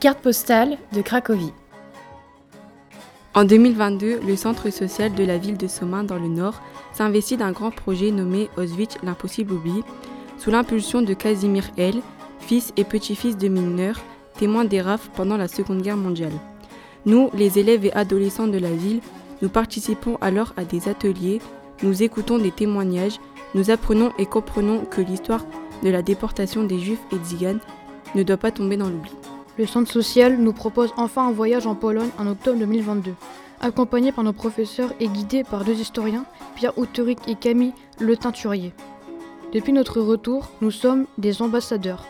Carte postale de Cracovie. En 2022, le centre social de la ville de Somain dans le Nord s'investit d'un grand projet nommé Auschwitz l'impossible oubli, sous l'impulsion de Casimir L., fils et petit-fils de mineurs, témoins des RAF pendant la Seconde Guerre mondiale. Nous, les élèves et adolescents de la ville, nous participons alors à des ateliers, nous écoutons des témoignages, nous apprenons et comprenons que l'histoire de la déportation des Juifs et Tziganes ne doit pas tomber dans l'oubli. Le centre social nous propose enfin un voyage en Pologne en octobre 2022. Accompagné par nos professeurs et guidé par deux historiens, Pierre Outeric et Camille Le Teinturier. Depuis notre retour, nous sommes des ambassadeurs.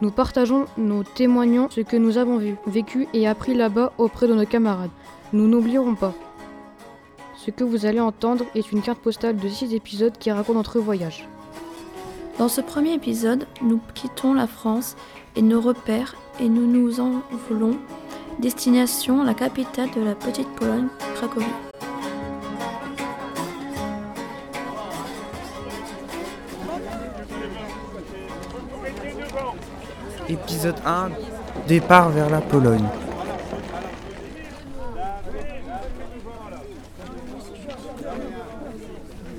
Nous partageons, nous témoignons ce que nous avons vu, vécu et appris là-bas auprès de nos camarades. Nous n'oublierons pas. Ce que vous allez entendre est une carte postale de 6 épisodes qui raconte notre voyage. Dans ce premier épisode, nous quittons la France et nos repères et nous nous envolons destination la capitale de la petite Pologne, Cracovie. Épisode 1 Départ vers la Pologne.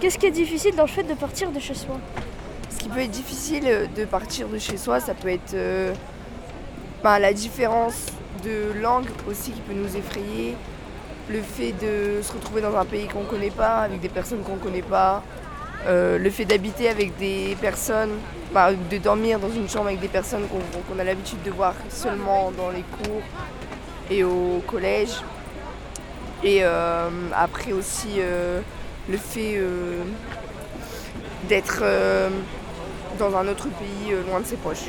Qu'est-ce qui est difficile dans le fait de partir de chez soi Ce qui peut être difficile euh, de partir de chez soi, ça peut être euh, ben, la différence de langue aussi qui peut nous effrayer, le fait de se retrouver dans un pays qu'on ne connaît pas, avec des personnes qu'on ne connaît pas, euh, le fait d'habiter avec des personnes, ben, de dormir dans une chambre avec des personnes qu'on a l'habitude de voir seulement dans les cours et au collège. Et après aussi le fait euh, d'être euh, dans un autre pays euh, loin de ses proches.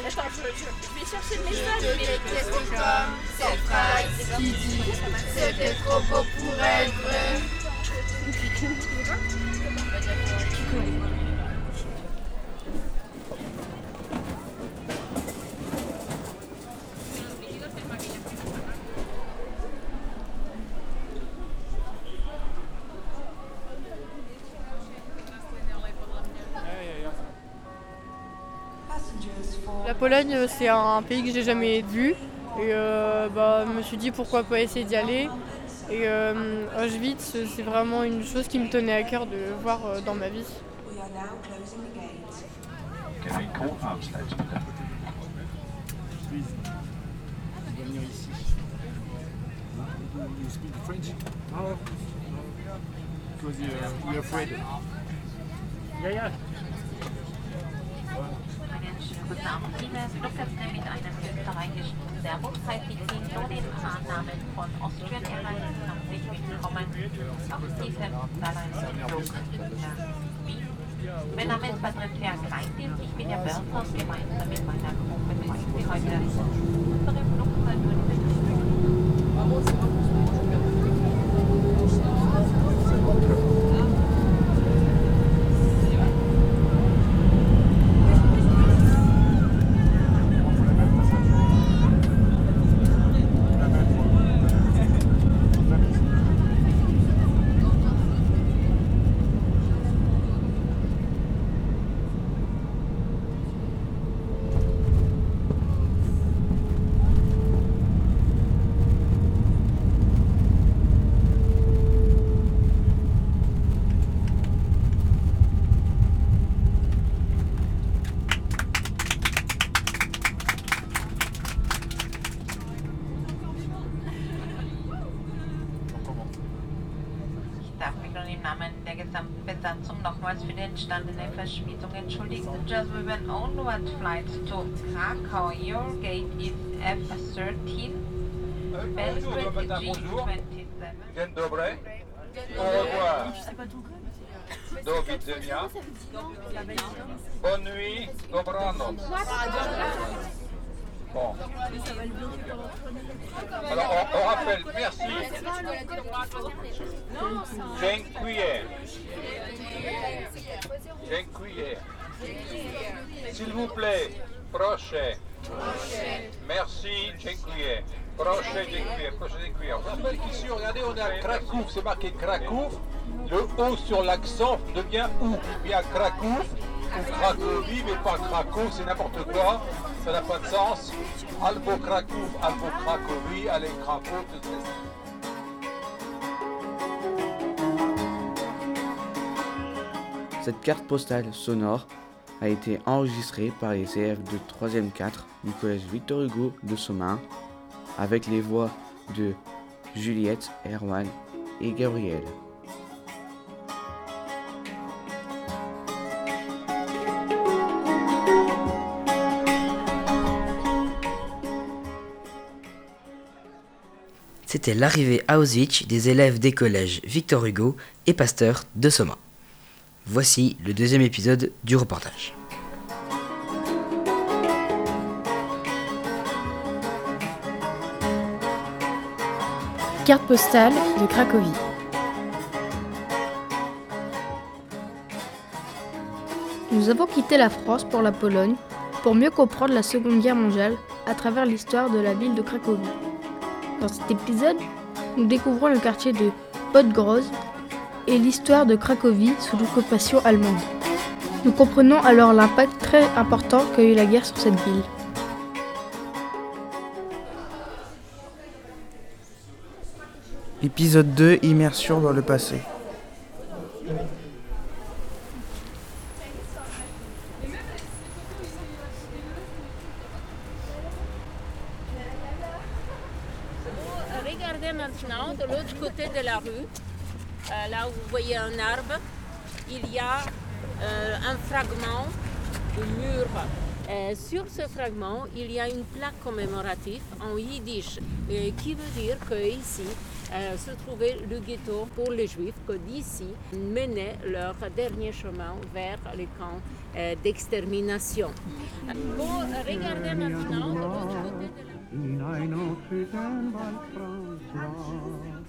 attends, je, je, vais chercher le message. mais... déteste euh, comme cette phrase qui dit C'était trop beau pour être vrai. un pays que j'ai jamais vu. Et euh, bah, je me suis dit pourquoi pas essayer d'y aller. Et euh, Auschwitz, c'est vraiment une chose qui me tenait à cœur de voir euh, dans ma vie. Guten Abend. Liebe Fluggäste mit einem österreichischen Servus-Zeichen oder den Fahrnamen von Austrian Airlines herzlich willkommen auf diesem Wien. Mein Name ist Patricia Kleindienst. Ich bin Ihr Börser und gemeinsam mit meiner Gruppe Sie heute unsere Flugzeit entstandene Verspätung with an onward flight to Krakow, your gate is F13, Belgrade G27. Dzień dobry. Au revoir. Do widzenia. Bonne nuit. Dobranoc. Bon. Alors, on, on rappelle, merci. Dziękuję. Dziękuję. S'il vous plaît, prochain. Merci, dziękuję. Prochain, dziękuję. Prochain, dziękuję. On rappelle qu'ici, regardez, on est à Krakow. C'est marqué Krakow. Le O sur l'accent devient OU. Bien Krakow ou Cracovie, mais pas Krakow, c'est n'importe quoi. Ça n'a pas de sens. Albo Krakow, Albo Cracovie, allez Krakow, tout ça. Cette carte postale sonore a été enregistrée par les élèves de 3e 4 du collège Victor Hugo de Somain avec les voix de Juliette, Erwan et Gabriel. C'était l'arrivée à Auschwitz des élèves des collèges Victor Hugo et Pasteur de Soma. Voici le deuxième épisode du reportage. Carte postale de Cracovie. Nous avons quitté la France pour la Pologne pour mieux comprendre la Seconde Guerre mondiale à travers l'histoire de la ville de Cracovie. Dans cet épisode, nous découvrons le quartier de Podgroz et l'histoire de Cracovie sous l'occupation allemande. Nous comprenons alors l'impact très important qu'a eu la guerre sur cette ville. Épisode 2 Immersion dans le passé. Regardez maintenant de l'autre côté de la rue, euh, là où vous voyez un arbre, il y a euh, un fragment de mur. Euh, sur ce fragment, il y a une plaque commémorative en yiddish qui veut dire qu'ici euh, se trouvait le ghetto pour les juifs, que d'ici menaient leur dernier chemin vers les camps euh, d'extermination. Bon, regardez maintenant. De l'autre côté de la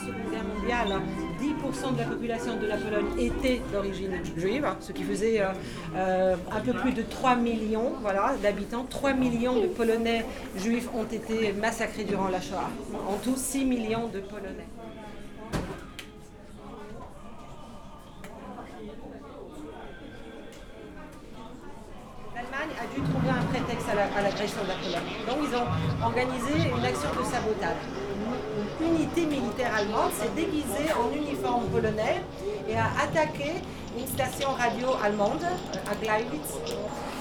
Seconde Guerre mondiale, 10% de la population de la Pologne était d'origine juive, ce qui faisait euh, euh, un peu plus de 3 millions voilà, d'habitants. 3 millions de Polonais juifs ont été massacrés durant la Shoah. En tout, 6 millions de Polonais. L'Allemagne a dû trouver un prétexte à la- l'agression de la Pologne. Donc ils ont organisé une action de sabotage. Unité militaire allemande s'est déguisée en uniforme polonais et a attaqué une station radio allemande à Gleiwitz.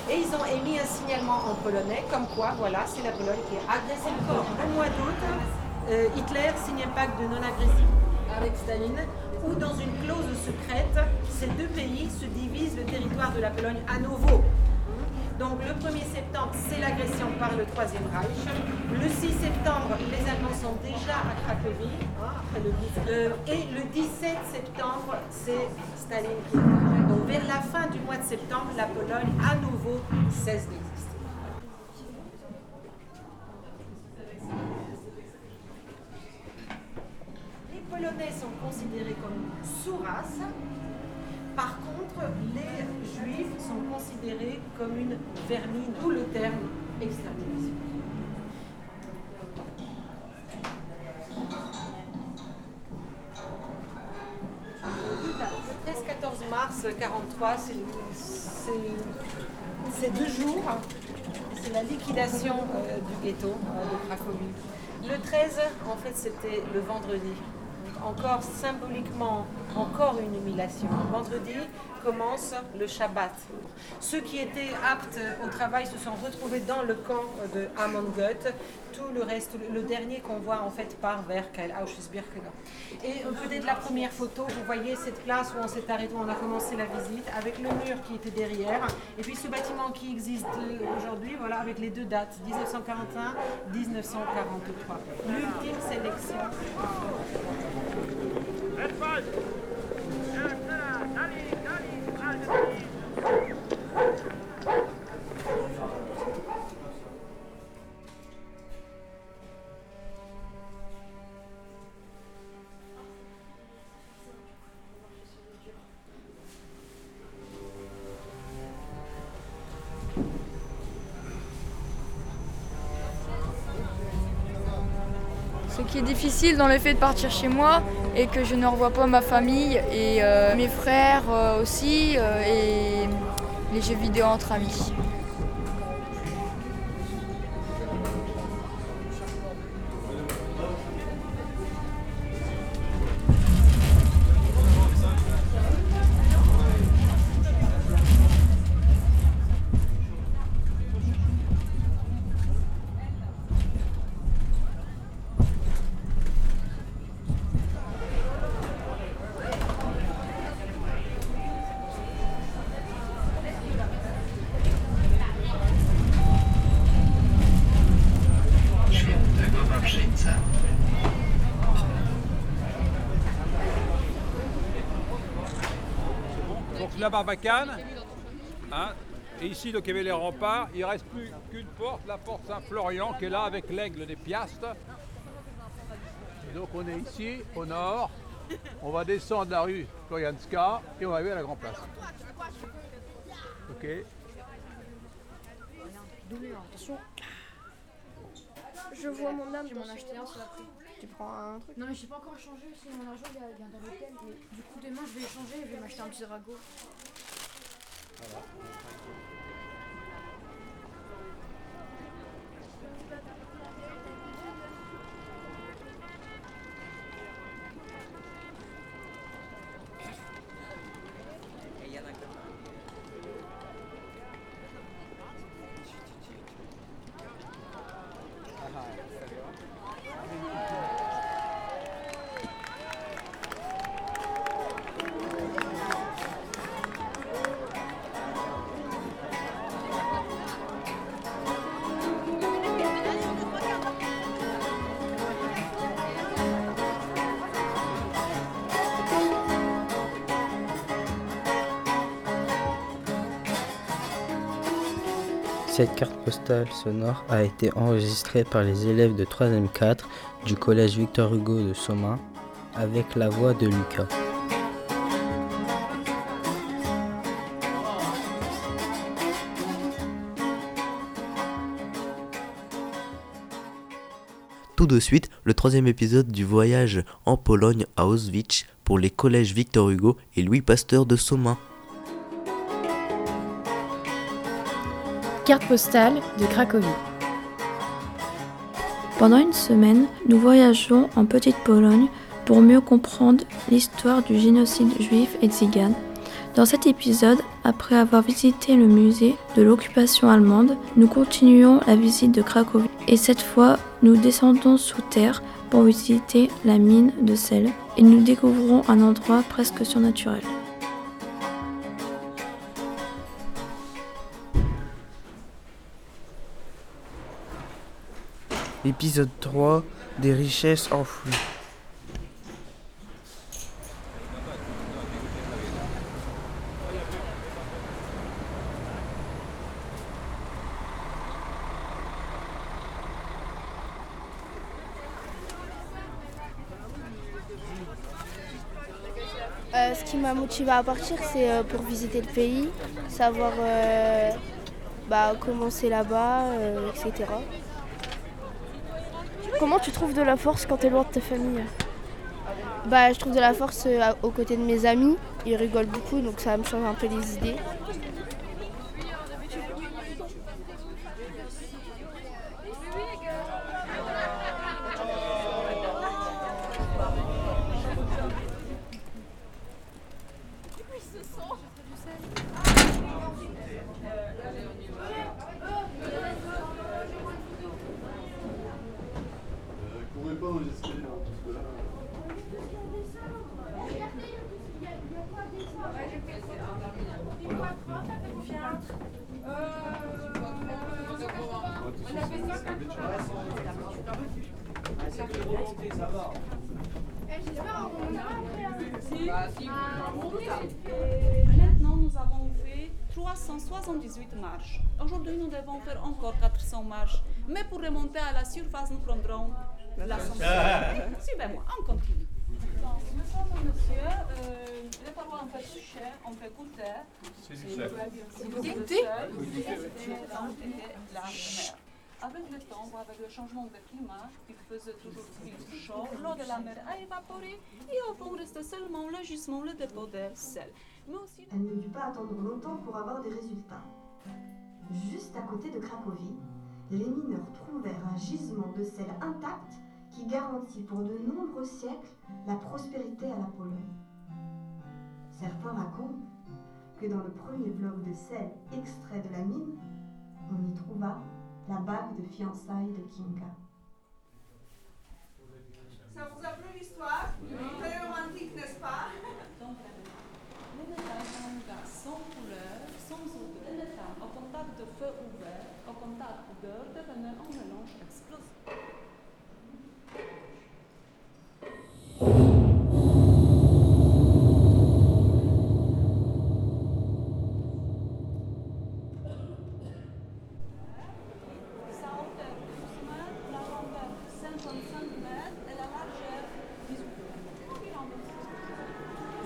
Et ils ont émis un signalement en polonais, comme quoi, voilà, c'est la Pologne qui a agressé le corps. Au mois d'août, euh, Hitler signe un pacte de non-agression avec Staline, où dans une clause secrète, ces deux pays se divisent le territoire de la Pologne à nouveau. Donc le 1er septembre, c'est l'agression par le Troisième Reich. Le 6 septembre, les Allemands sont déjà à Cracovie, hein, après le 10. Euh, et le 17 septembre, c'est Staline qui Donc vers la fin du mois de septembre, la Pologne à nouveau cesse d'exister. Les Polonais sont considérés comme sous-race. Par contre, les Juifs sont considérés comme une vermine, d'où le terme extermination. Le 13-14 mars 43, c'est- c'est c'est deux jours. C'est la liquidation euh, du ghetto euh, de Cracovie. Le 13, en fait, c'était le vendredi. encore symboliquement, encore une humiliation. Vendredi commence le Shabbat. Ceux qui étaient aptes au travail se sont retrouvés dans le camp de Amongut. Tout le reste, le dernier convoi en fait part vers Auschwitz-Birkenau. Et peut-être la première photo, vous voyez cette place où on s'est arrêté, où on a commencé la visite, avec le mur qui était derrière, et puis ce bâtiment qui existe aujourd'hui, voilà, avec les deux dates, 1941-1943. L'ultime sélection. Dans le fait de partir chez moi et que je ne revois pas ma famille et euh, mes frères euh, aussi euh, et les jeux vidéo entre amis. La Barbacane, hein, et ici donc il y avait les remparts, il ne reste plus qu'une porte, la porte Saint-Florian qui est là avec l'aigle des piastres. Et donc on est ici au nord, on va descendre la rue Florianska et on va arriver à la Grand Place. Ok Attention. Je vois mon âme. Je vais m'en acheter un sur la prix. Tu prends un truc Non mais j'ai pas encore échangé, c'est mon argent il vient dans l'hôtel. Mais du coup demain je vais échanger et je vais m'acheter un petit drago. Cette carte postale sonore a été enregistrée par les élèves de 3e 4 du collège Victor Hugo de Somain avec la voix de Lucas. Tout de suite, le troisième épisode du voyage en Pologne à Auschwitz pour les collèges Victor Hugo et Louis Pasteur de Somain. Carte postale de Cracovie. Pendant une semaine, nous voyageons en Petite Pologne pour mieux comprendre l'histoire du génocide juif et tzigane. Dans cet épisode, après avoir visité le musée de l'occupation allemande, nous continuons la visite de Cracovie et cette fois, nous descendons sous terre pour visiter la mine de sel et nous découvrons un endroit presque surnaturel. Épisode 3 des richesses enfouies. Euh, ce qui m'a motivé à partir, c'est euh, pour visiter le pays, savoir euh, bah, comment c'est là-bas, euh, etc. Comment tu trouves de la force quand tu es loin de ta famille? Bah, je trouve de la force euh, aux côtés de mes amis. Ils rigolent beaucoup, donc ça me change un peu les idées. Du sel. Et la mer. Avec le temps, ou avec le changement de climat, il faisait toujours plus chaud, l'eau de la mer a évaporé et au fond reste seulement le gisement, le dépôt de sel. Mais aussi Elle ne dut pas attendre longtemps pour avoir des résultats. Juste à côté de Cracovie, les mineurs trouvèrent un gisement de sel intact qui garantit pour de nombreux siècles la prospérité à la Pologne. Certains racontent que dans le premier bloc de sel extrait de la mine, on y trouva la bague de fiançailles de Kinga. Ça vous a plu l'histoire? Très romantique, n'est-ce pas? Donc, gaz sans couleur, sans odeur. Au contact de feu ouvert, au contact d'heure, devenant un mélange explosif. Sa hauteur 12 mètres, la longueur 55 mètres et la largeur 18 mètres. Environ de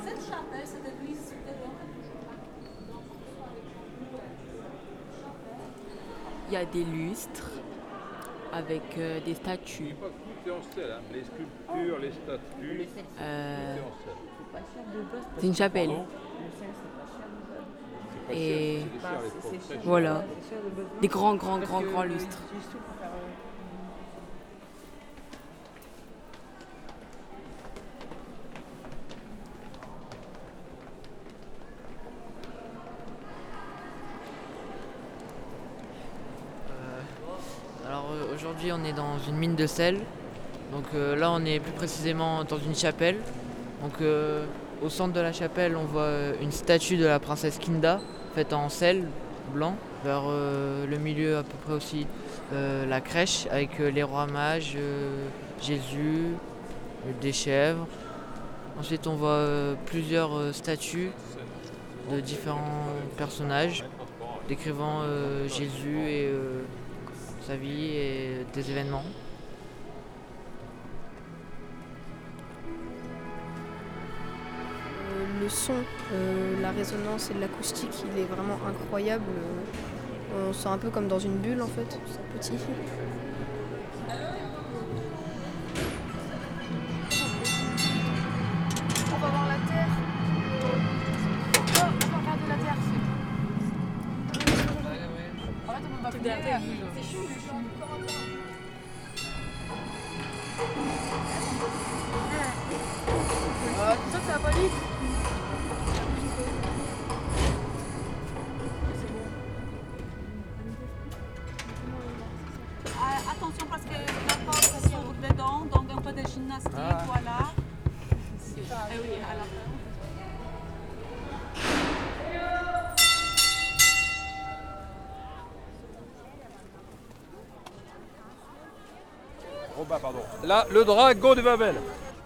ce- Cette chapelle, c'est l'église souterraine Il y a des lustres avec euh, des statues. Tout est en sel, hein. les sculptures, les statues. Euh, tout est en sel. c'est une chapelle. Et cher. voilà, des grands, grands, grands, grands lustres. utilisent tout pour faire, euh, Alors euh, on est dans une mine de sel. Donc euh, là on est plus précisément dans une chapelle. Donc euh, au centre de la chapelle on voit euh, une statue de la princesse Kinda faite en sel blanc. Vers le milieu à peu près aussi la crèche avec les rois mages, Jésus, des chèvres. Ensuite on voit plusieurs statues de différents personnages décrivant Jésus et sa vie et des événements. Euh, le son, euh, la résonance et l'acoustique, il est vraiment incroyable. Euh, on se sent un peu comme dans une bulle en fait, c'est petit. Attention parce que la porte s'ouvre dedans, donc un peu de gymnastique, Ah. voilà. Oui, à la fin. Robin, pardon. Là, le dragon de Babel.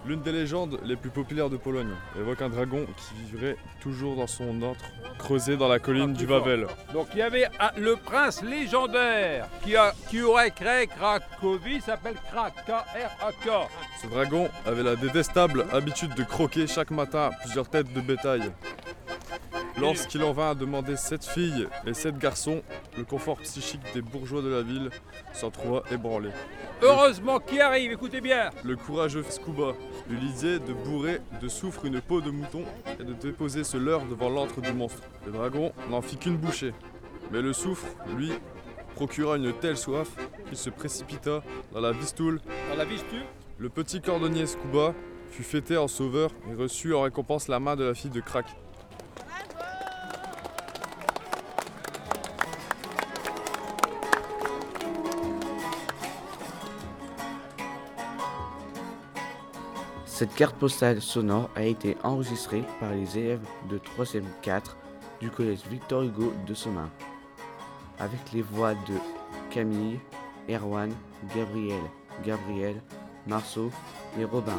L'une des légendes les plus populaires de Pologne évoque un dragon qui vivrait toujours dans son antre creusé dans la colline du Wawel. Donc il y avait un- le prince légendaire qui, a, qui aurait créé Cracovie, s'appelle Krak, K-R-A-K. Ce dragon avait la détestable habitude de croquer chaque matin plusieurs têtes de bétail. Lorsqu'il en vint à demander sept filles et sept garçons, le confort psychique des bourgeois de la ville s'en trouva ébranlé. Heureusement qui arrive, écoutez bien. Le courageux Scuba lui l'idée de bourrer de soufre une peau de mouton et de déposer ce leurre devant l'antre du monstre. Le dragon n'en fit qu'une bouchée, mais le soufre, lui, procura une telle soif qu'il se précipita dans la Vistoule. Dans la Vistule Le petit cordonnier Scuba fut fêté en sauveur et reçut en récompense la main de la fille de Krak. Cette carte postale sonore a été enregistrée par les élèves de 3e 4 du collège Victor Hugo de Soma, avec les voix de Camille, Erwan, Gabriel, Gabriel, Marceau et Robin.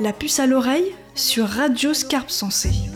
La puce à l'oreille sur Radio Scarpe Sensée.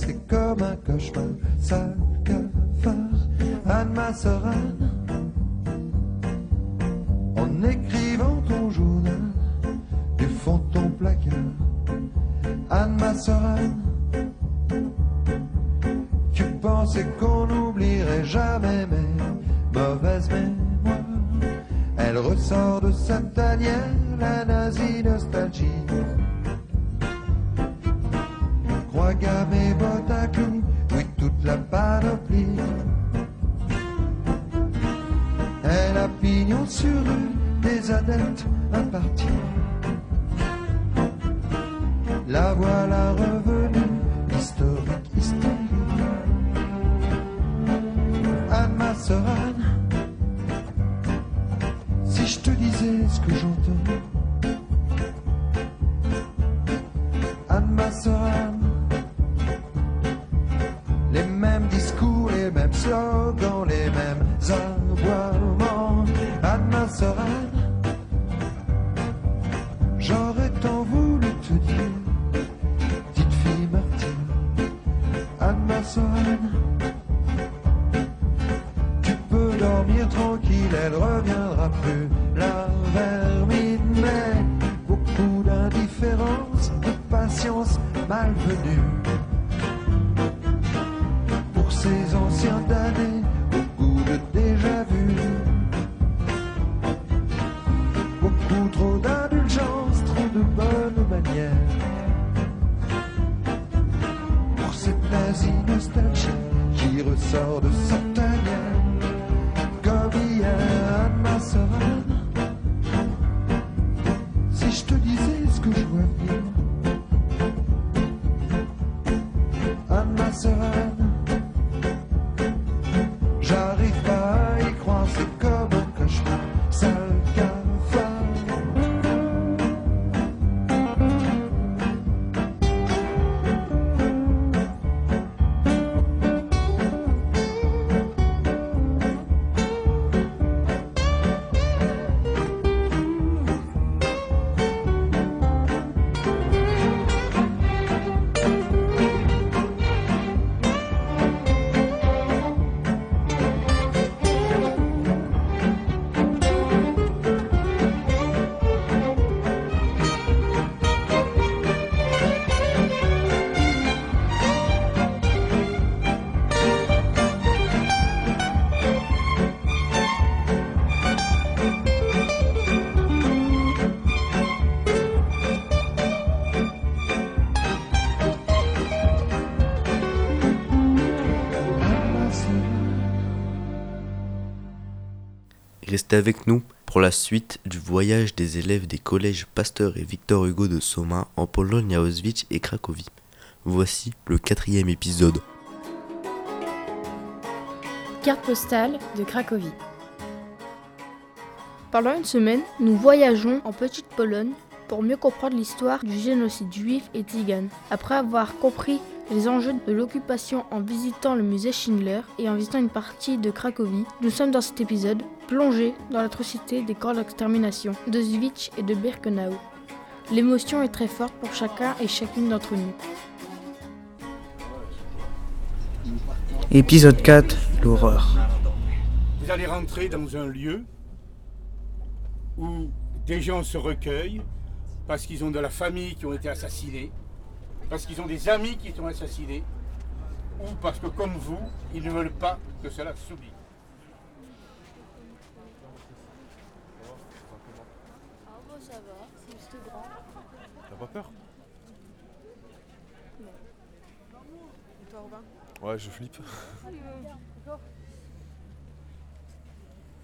C'est comme un cauchemar, sur rue, des adeptes à partir. La voilà Restez avec nous pour la suite du voyage des élèves des collèges Pasteur et Victor Hugo de Soma en Pologne à Auschwitz et Cracovie. Voici le quatrième épisode. Carte postale de Cracovie. Pendant une semaine, nous voyageons en Petite Pologne pour mieux comprendre l'histoire du génocide juif et tzigane. Après avoir compris les enjeux de l'occupation en visitant le musée Schindler et en visitant une partie de Cracovie, nous sommes dans cet épisode plongés dans l'atrocité des camps d'extermination d'Auschwitz et de Birkenau. L'émotion est très forte pour chacun et chacune d'entre nous. Épisode 4, l'horreur. Vous allez rentrer dans un lieu où des gens se recueillent parce qu'ils ont de la famille qui ont été assassinés, parce qu'ils ont des amis qui sont assassinés, ou parce que comme vous, ils ne veulent pas que cela s'oublie. ça va, c'est juste grand. T'as pas peur? Non. Et toi, Robin? Ouais, je flippe. D'accord.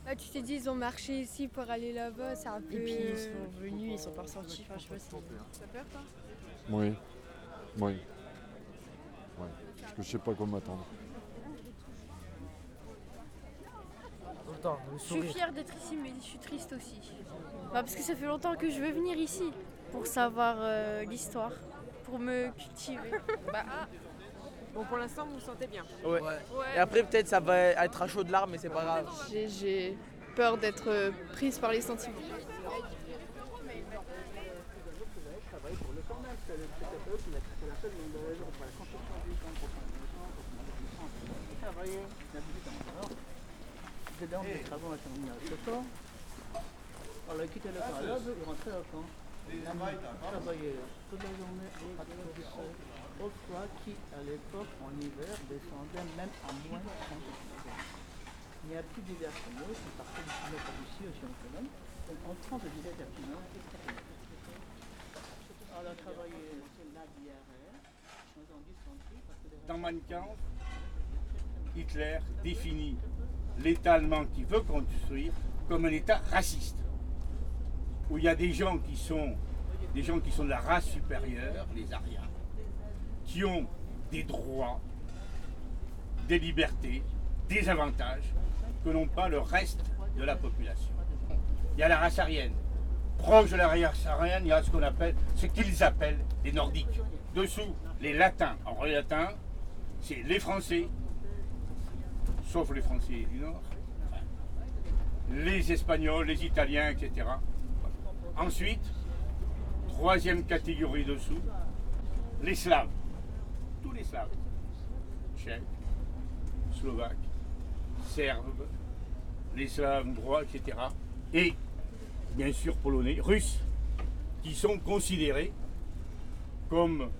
Bah, tu t'es dit, ils ont marché ici pour aller là-bas, c'est un peu. Et puis ils sont venus, ils sont pas ressortis. Enfin, je sais pas si. Ça peur, toi? Oui. Oui. Ouais. Parce que je sais pas quoi m'attendre. Je suis fière d'être ici, mais je suis triste aussi. Bah, parce que ça fait longtemps que je veux venir ici pour savoir euh, l'histoire, pour me cultiver. Bah, ah. Bon, pour l'instant, vous vous sentez bien. Ouais. Et après, peut-être ça va être à chaud de larmes, mais c'est pas grave. J'ai peur d'être euh, prise par les sentiments. Dedans, les travaux ont terminé à ce soir. On a quitté le carrière, il rentrait au camp. Il travaillait toute la journée à cause au froid qui, à l'époque, en hiver, descendait même à moins de 30 degrés. Il n'y a plus pour nous, c'est parti du kilomètre d'ici aussi en Pologne. Donc en 30 d'hiver perpignan, on a travaillé que les- Dans Kampf, Hitler définit l'État allemand qu'il veut construire comme un État raciste, où il y a des gens qui sont des gens qui sont de la race supérieure, les Aryens, qui ont des droits, des libertés, des avantages que n'ont pas le reste de la population. Il y a la race aryenne. Proche de la race aryenne, il y a ce qu'on appelle, ce qu'ils appellent les nordiques. Dessous, les latins. En vrai latin, c'est les Français, sauf les Français du Nord, les Espagnols, les Italiens, etc. Ensuite, troisième catégorie dessous, les Slaves. Tous les Slaves. Tchèques, Slovaques, Serbes, les Slaves droits, etc. Et, bien sûr, Polonais, Russes, qui sont considérés comme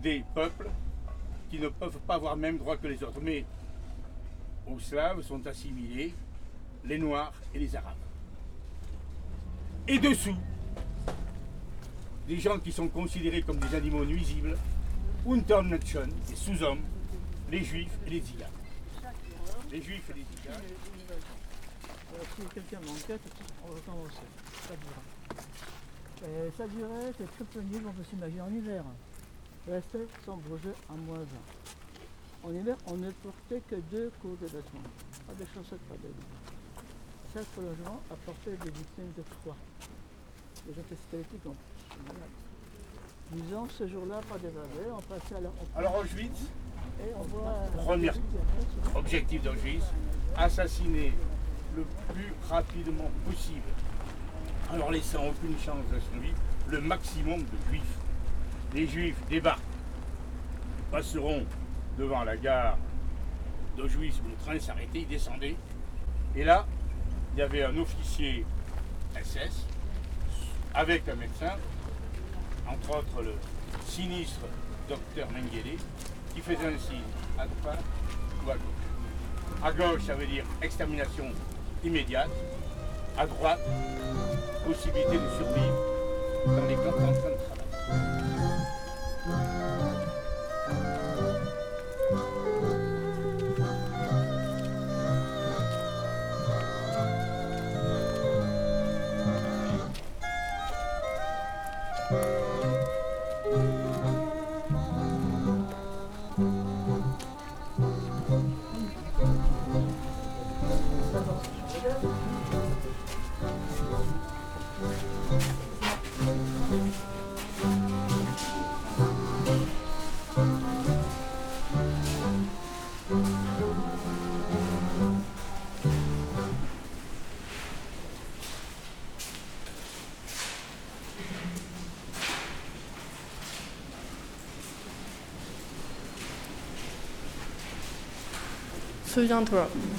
des peuples qui ne peuvent pas avoir le même droit que les autres. Aux Slaves sont assimilés les Noirs et les Arabes. Et dessous, des gens qui sont considérés comme des animaux nuisibles, Untermenschen, des sous-hommes, les Juifs et les Ziganes. Les Juifs et les Ziganes. Euh, si quelqu'un manquait, on va commencer. Ça durera. Et ça durait, c'est très nul, on peut s'imaginer en hiver. Rester sans bouger à moins 20. En hiver, on ne portait que deux cours de vêtements. Pas de chaussettes, pas de Chaque prolongement apportait des victimes de froid. Les gens étaient squelettiques en plus. malades. Disons, ce jour-là, pas d'évader, on passait à la... on Alors Auschwitz, Et on voit... premier objectif d'Auschwitz, assassiner le plus rapidement possible, en leur laissant aucune chance de survie, le maximum de juifs. Les juifs débarquent, passeront devant la gare d'Auschwitz où le train s'arrêtait, ils descendaient. Et là, il y avait un officier SS avec un médecin, entre autres le sinistre docteur Mengele, qui faisait un signe à droite ou à gauche. À gauche, ça veut dire extermination immédiate. À droite, possibilité de survivre dans les camps en train de travail.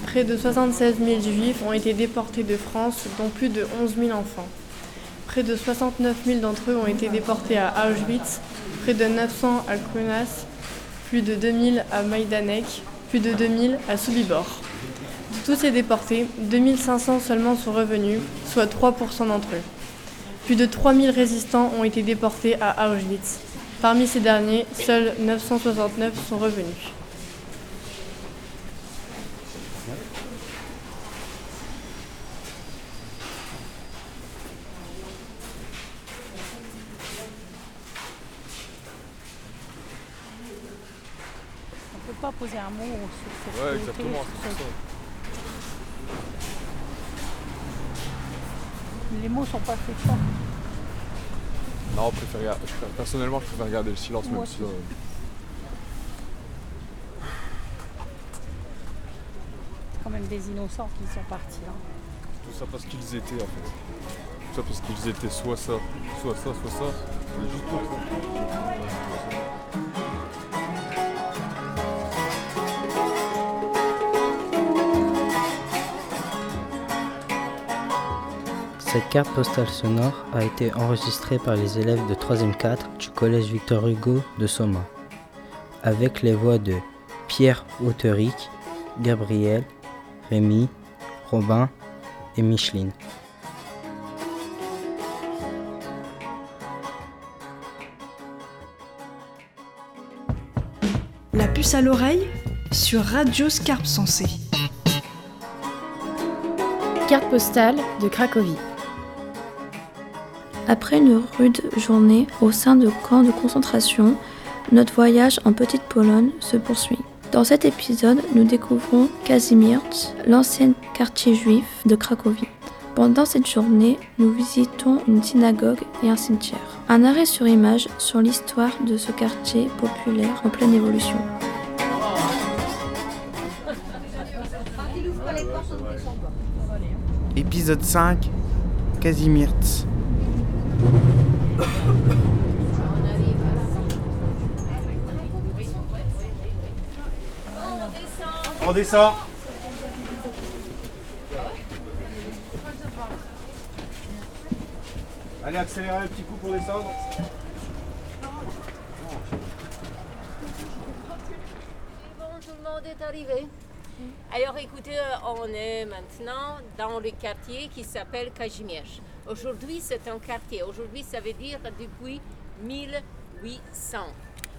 Près de 76 000 juifs ont été déportés de France, dont plus de 11 000 enfants. Près de 69 000 d'entre eux ont été déportés à Auschwitz, près de 900 à Kaunas, plus de 2 000 à Majdanek, plus de 2 000 à Sobibor. De tous ces déportés, 2 500 seulement sont revenus, soit 3% d'entre eux. Plus de 3 000 résistants ont été déportés à Auschwitz. Parmi ces derniers, seuls 969 sont revenus. Pas poser un mot sur cette Ouais, exactement, sur. Les mots sont pas faits. Non, préfère, je préfère- personnellement, je préfère garder le silence, Moi même si. aussi. euh, C'est quand même des innocents qui sont partis là. Tout ça parce qu'ils étaient, en fait. Tout ça parce qu'ils étaient soit ça, soit ça, soit ça. Mais juste pour Cette carte postale sonore a été enregistrée par les élèves de 3e 4 du collège Victor Hugo de Soma, avec les voix de Pierre Auteric, Gabriel, Rémi, Robin et Micheline. La puce à l'oreille sur Radio Scarpe Sensée. Carte postale de Cracovie. Après une rude journée au sein de camps de concentration, notre voyage en Petite Pologne se poursuit. Dans cet épisode, nous découvrons Kazimierz, l'ancien quartier juif de Cracovie. Pendant cette journée, nous visitons une synagogue et un cimetière. Un arrêt sur image sur l'histoire de ce quartier populaire en pleine évolution. Épisode 5 Kazimierz. On descend. Allez, accélérez un petit coup pour descendre. Tout le monde est arrivé. Alors écoutez, euh, on est maintenant dans le quartier qui s'appelle Kazimierz. Aujourd'hui, c'est un quartier. Aujourd'hui, ça veut dire depuis 1800.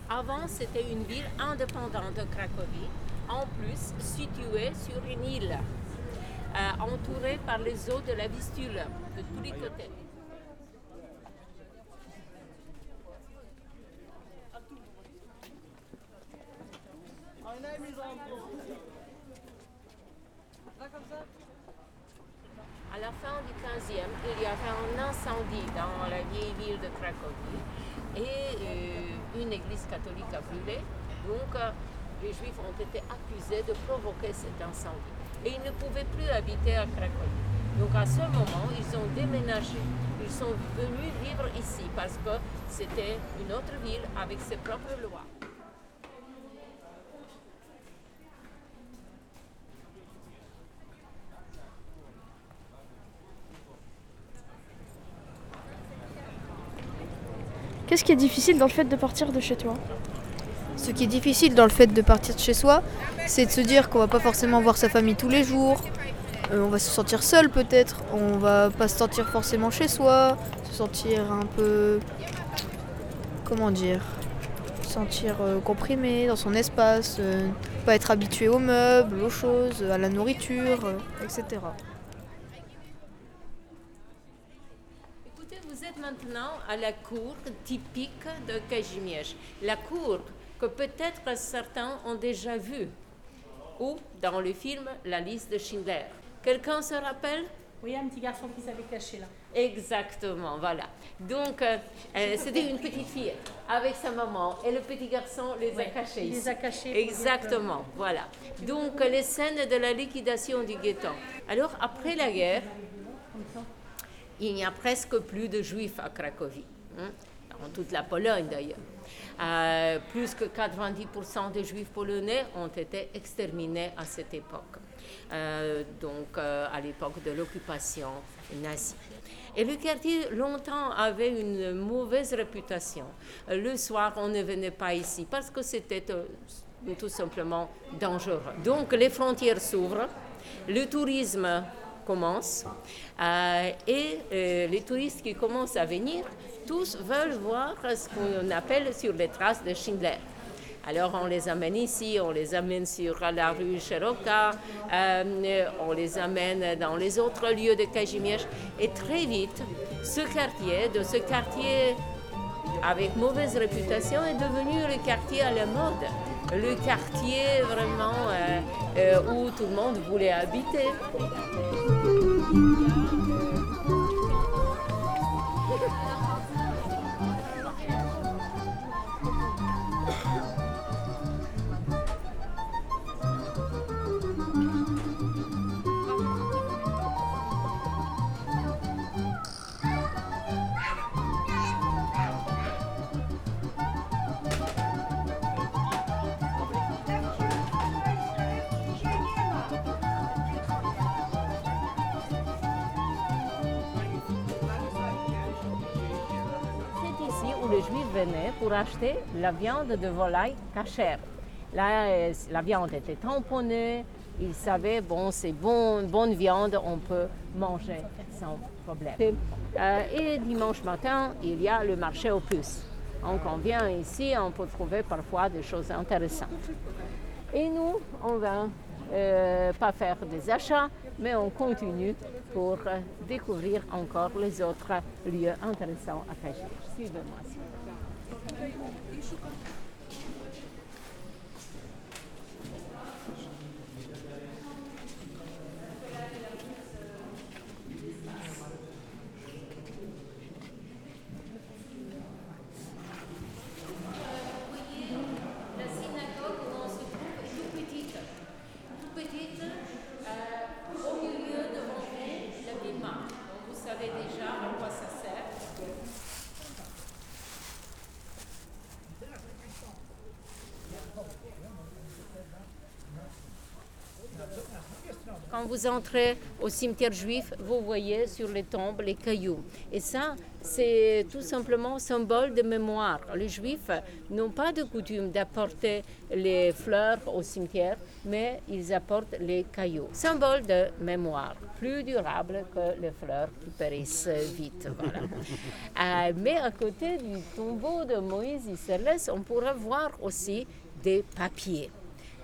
Avant, c'était une ville indépendante de Cracovie, en plus située sur une île, euh, entourée par les eaux de la Vistule de tous les côtés. À la fin du 15e, il y avait un incendie dans la vieille ville de Cracovie et euh, une église catholique a brûlé. Donc, euh, les Juifs ont été accusés de provoquer cet incendie. Et ils ne pouvaient plus habiter à Cracovie. Donc, à ce moment, ils ont déménagé. Ils sont venus vivre ici parce que c'était une autre ville avec ses propres lois. Qu'est-ce qui est difficile dans le fait de partir de chez toi Ce qui est difficile dans le fait de partir de chez soi, c'est de se dire qu'on va pas forcément voir sa famille tous les jours. Euh, on va se sentir seul peut-être. On va pas se sentir forcément chez soi. Se sentir un peu. Comment dire Se sentir euh, comprimé dans son espace. euh, pas être habitué aux meubles, aux choses, à la nourriture, etc. Écoutez, vous êtes maintenant à la cour typique de Kazimierz. La cour que peut-être certains ont déjà vue, ou dans le film La liste de Schindler. Quelqu'un se rappelle? Oui, un petit garçon qui s'avait caché là. Exactement, voilà. Donc, euh, euh, c'était une petite fille avec sa maman et le petit garçon les a cachés. il les a cachés Exactement, voilà. Donc, les scènes de la liquidation du ghetto. Alors, après la guerre, il n'y a presque plus de juifs à Cracovie, hein, dans toute la Pologne d'ailleurs. Euh, plus que 90% des juifs polonais ont été exterminés à cette époque, Euh, donc euh, à l'époque de l'occupation nazie. Et le quartier longtemps avait une mauvaise réputation. Le soir, on ne venait pas ici parce que c'était tout simplement dangereux. Donc les frontières s'ouvrent, le tourisme commence euh, et euh, les touristes qui commencent à venir, tous veulent voir ce qu'on appelle sur les traces de Schindler. Alors on les amène ici, on les amène sur la rue Cheroka, euh, on les amène dans les autres lieux de Kazimierz. Et très vite, ce quartier, de ce quartier avec mauvaise réputation, est devenu le quartier à la mode. Le quartier vraiment euh, euh, où tout le monde voulait habiter. Pour acheter la viande de volaille cachère. Là, euh, la viande était tamponnée. Ils savaient, bon, c'est bon, bonne viande, on peut manger sans problème. Euh, et dimanche matin, il y a le marché aux puces. On vient ici, on peut trouver parfois des choses intéressantes. Et nous, on va euh, pas faire des achats, mais on continue pour découvrir encore les autres lieux intéressants à Cachir. Suivez-moi. S'il vous plaît. La synagogue où on se trouve est toute petite. Toute petite, euh, au milieu devant vous, la bima. Donc vous savez déjà à quoi ça sert. Quand vous entrez au cimetière juif, vous voyez sur les tombes les cailloux. Et ça, c'est tout simplement symbole de mémoire. Les juifs n'ont pas de coutume d'apporter les fleurs au cimetière, mais ils apportent les cailloux. Symbole de mémoire, plus durable que les fleurs qui périssent vite. Voilà. Euh, mais à côté du tombeau de Moïse Isserles, on pourrait voir aussi des papiers.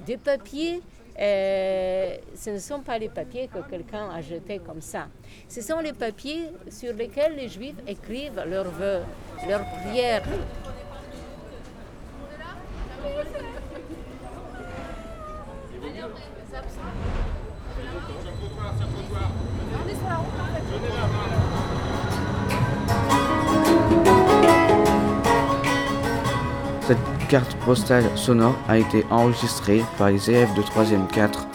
Des papiers euh, ce ne sont pas les papiers que quelqu'un a jetés comme ça. Ce sont les papiers sur lesquels les Juifs écrivent leurs vœux, leurs prières. Carte postale sonore a été enregistrée par les élèves de 3e 4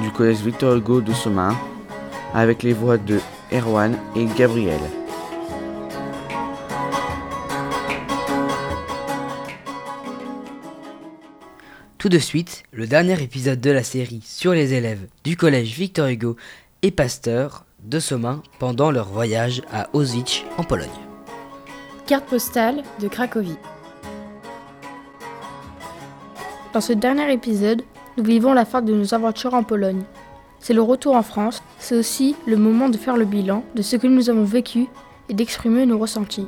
du collège Victor Hugo de Somain avec les voix de Erwan et Gabriel. Tout de suite, le dernier épisode de la série sur les élèves du collège Victor Hugo et Pasteur de Somain pendant leur voyage à Auschwitz en Pologne. Carte postale de Cracovie. Dans ce dernier épisode, nous vivons la fin de nos aventures en Pologne. C'est le retour en France, c'est aussi le moment de faire le bilan de ce que nous avons vécu et d'exprimer nos ressentis.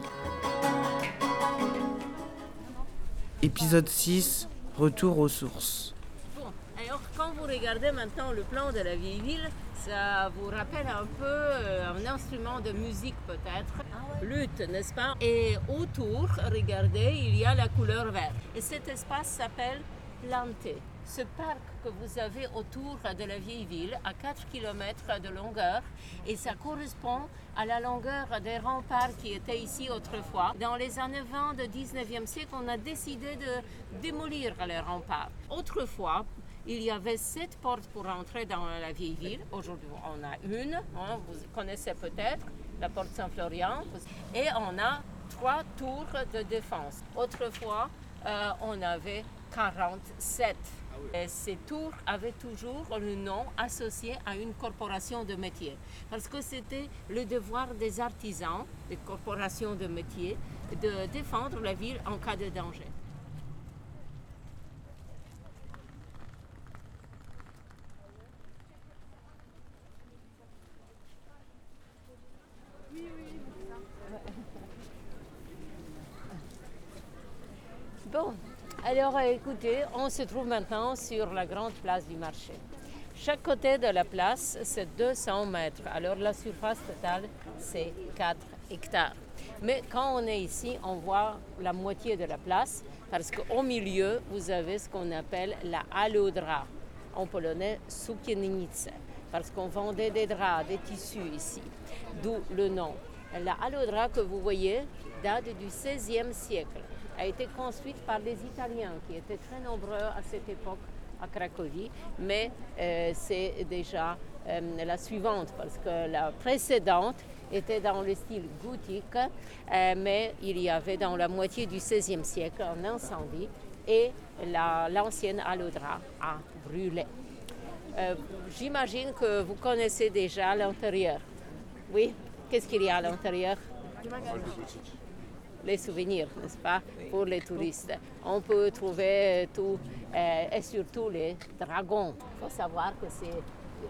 Épisode 6 Retour aux sources. Bon, alors quand vous regardez maintenant le plan de la vieille ville, ça vous rappelle un peu euh, un instrument de musique peut-être, lutte, n'est-ce pas? Et autour, regardez, il y a la couleur verte. Et cet espace s'appelle planté. Ce parc que vous avez autour de la vieille ville, à 4 km de longueur, et ça correspond à la longueur des remparts qui étaient ici autrefois. Dans les années 20 du 19e siècle, on a décidé de démolir les remparts. Autrefois, il y avait sept portes pour entrer dans la vieille ville. Aujourd'hui, on a une, hein, vous connaissez peut-être, la porte Saint-Florian, et on a trois tours de défense. Autrefois, euh, on avait 47. Et ces tours avaient toujours le nom associé à une corporation de métier. Parce que c'était le devoir des artisans, des corporations de métier, de défendre la ville en cas de danger. Bon, alors euh, écoutez, on se trouve maintenant sur la grande place du marché. Chaque côté de la place, c'est 200 mètres. Alors la surface totale, c'est 4 hectares. Mais quand on est ici, on voit la moitié de la place. parce qu'au milieu, vous avez ce qu'on appelle la halodra, en polonais sukiennice, parce qu'on vendait des draps, des tissus ici, d'où le nom. La halodra que vous voyez date du XVIe siècle, a été construite par les Italiens qui étaient très nombreux à cette époque à Cracovie, mais euh, c'est déjà euh, la suivante parce que la précédente était dans le style gothique, euh, mais il y avait dans la moitié du XVIe siècle un incendie et la- l'ancienne halodra a brûlé. Euh, J'imagine que vous connaissez déjà l'intérieur. Oui Qu'est-ce qu'il y a à l'intérieur? Les souvenirs, n'est-ce pas, pour les touristes. On peut trouver tout, euh, et surtout les dragons. Il faut savoir que c'est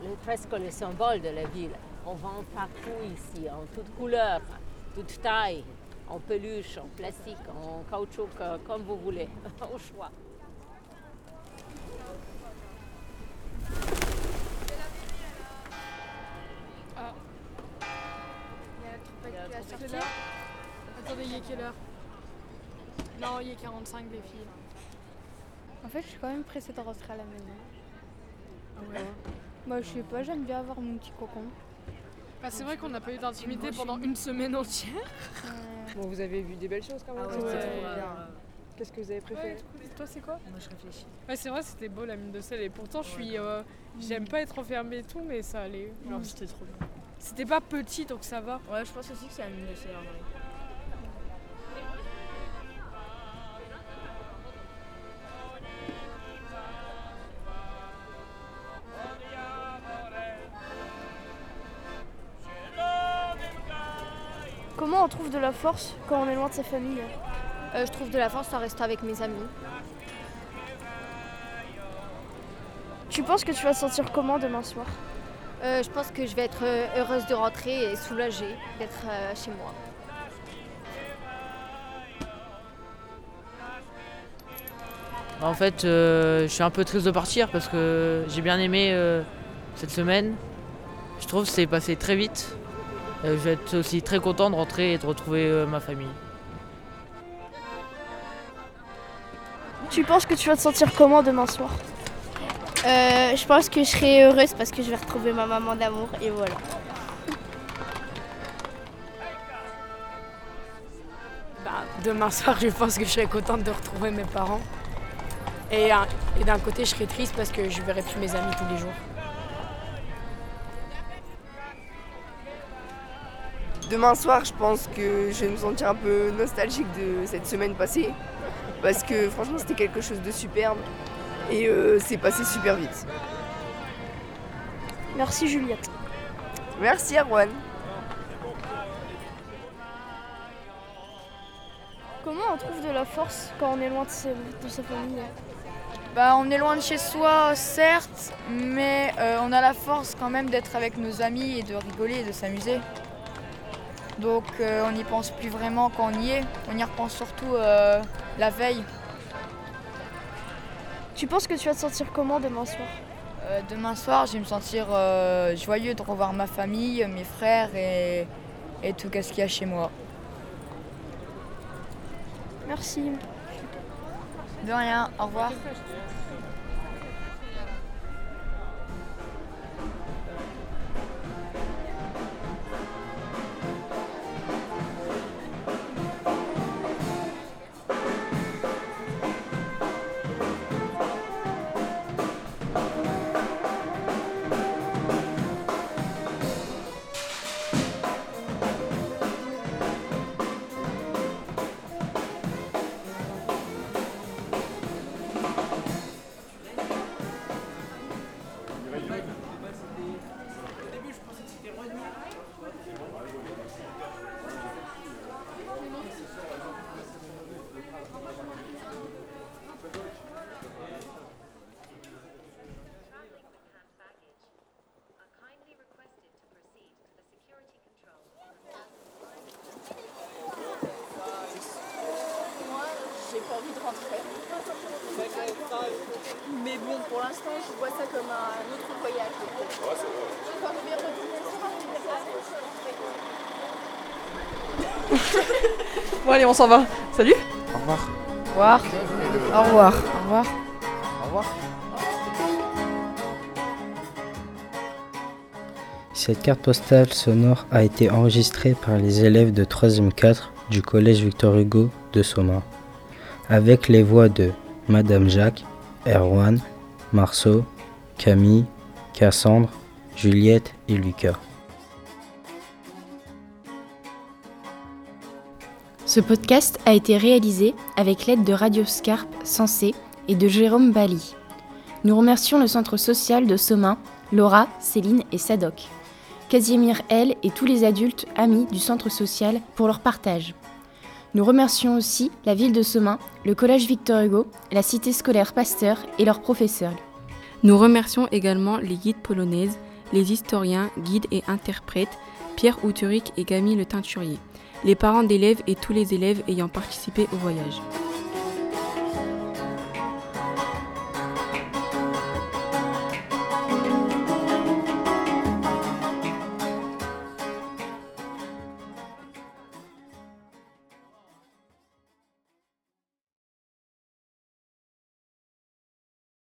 le- presque le symbole de la ville. On vend partout ici, en toutes couleurs, toutes tailles, en peluche, en plastique, en caoutchouc, euh, comme vous voulez, au choix. Ah. Il y a la Attendez, il est quelle heure Non, il est 45 les filles. En fait, je suis quand même pressée de rentrer à la maison. Ah ouais Moi, je sais pas, j'aime bien avoir mon petit cocon. Bah, c'est vrai qu'on n'a pas eu d'intimité pendant une semaine entière. Bon, vous avez vu des belles choses quand même. Ah ouais, c'était trop bien. Qu'est-ce que vous avez préféré Ouais, toi, c'est quoi Moi, je réfléchis. Ouais, c'est vrai, c'était beau la mine de sel et pourtant, je suis. euh, J'aime pas être enfermée et tout, mais ça allait. C'était trop bien. C'était pas petit donc ça va. Ouais, je pense aussi que c'est la mine de sel en vrai. Comment on trouve de la force quand on est loin de sa famille Euh, je trouve de la force en restant avec mes amis. Tu penses que tu vas te sentir comment demain soir Euh, je pense que je vais être euh, heureuse de rentrer et soulagée d'être euh, chez moi. En fait, euh, je suis un peu triste de partir parce que j'ai bien aimé euh, cette semaine. Je trouve que c'est passé très vite. Euh, je vais être aussi très content de rentrer et de retrouver euh, ma famille. Tu penses que tu vas te sentir comment demain soir? Euh, je pense que je serai heureuse parce que je vais retrouver ma maman d'amour et voilà. Bah, demain soir, je pense que je serai contente de retrouver mes parents. Et, et d'un côté, je serai triste parce que je verrai plus mes amis tous les jours. Demain soir, je pense que je vais me sentir un peu nostalgique de cette semaine passée. Parce que franchement, c'était quelque chose de superbe. Et euh, c'est passé super vite. Merci Juliette. Merci Erwan. Comment on trouve de la force quand on est loin de sa, de sa famille Bah, on est loin de chez soi, certes, mais euh, on a la force quand même d'être avec nos amis et de rigoler et de s'amuser. Donc euh, on n'y pense plus vraiment quand on y est, on y repense surtout euh, la veille. Tu penses que tu vas te sentir comment demain soir? Euh, demain soir, je vais me sentir joyeux de revoir ma famille, mes frères et, et tout ce qu'il y a chez moi. Merci. De rien, au revoir. Vois ça comme un autre voyage. Quand je vais retourner Bon, allez, on s'en va. Salut Au revoir. Au revoir. Au revoir. Au revoir. Au revoir. Cette carte postale sonore a été enregistrée par les élèves de 3e 4 du collège Victor Hugo de Soma, avec les voix de Madame Jacques, Erwan, Marceau, Camille, Cassandre, Juliette et Lucas. Ce podcast a été réalisé avec l'aide de Radio Scarpe Sensé et de Jérôme Bali. Nous remercions le centre social de Somain, Laura, Céline et Sadoc. Casimir L et tous les adultes amis du centre social pour leur partage. Nous remercions aussi la ville de Somain, le collège Victor Hugo, la cité scolaire Pasteur et leurs professeurs. Nous remercions également les guides polonaises, les historiens, guides et interprètes, Pierre Outuric et Camille Le Teinturier, les parents d'élèves et tous les élèves ayant participé au voyage.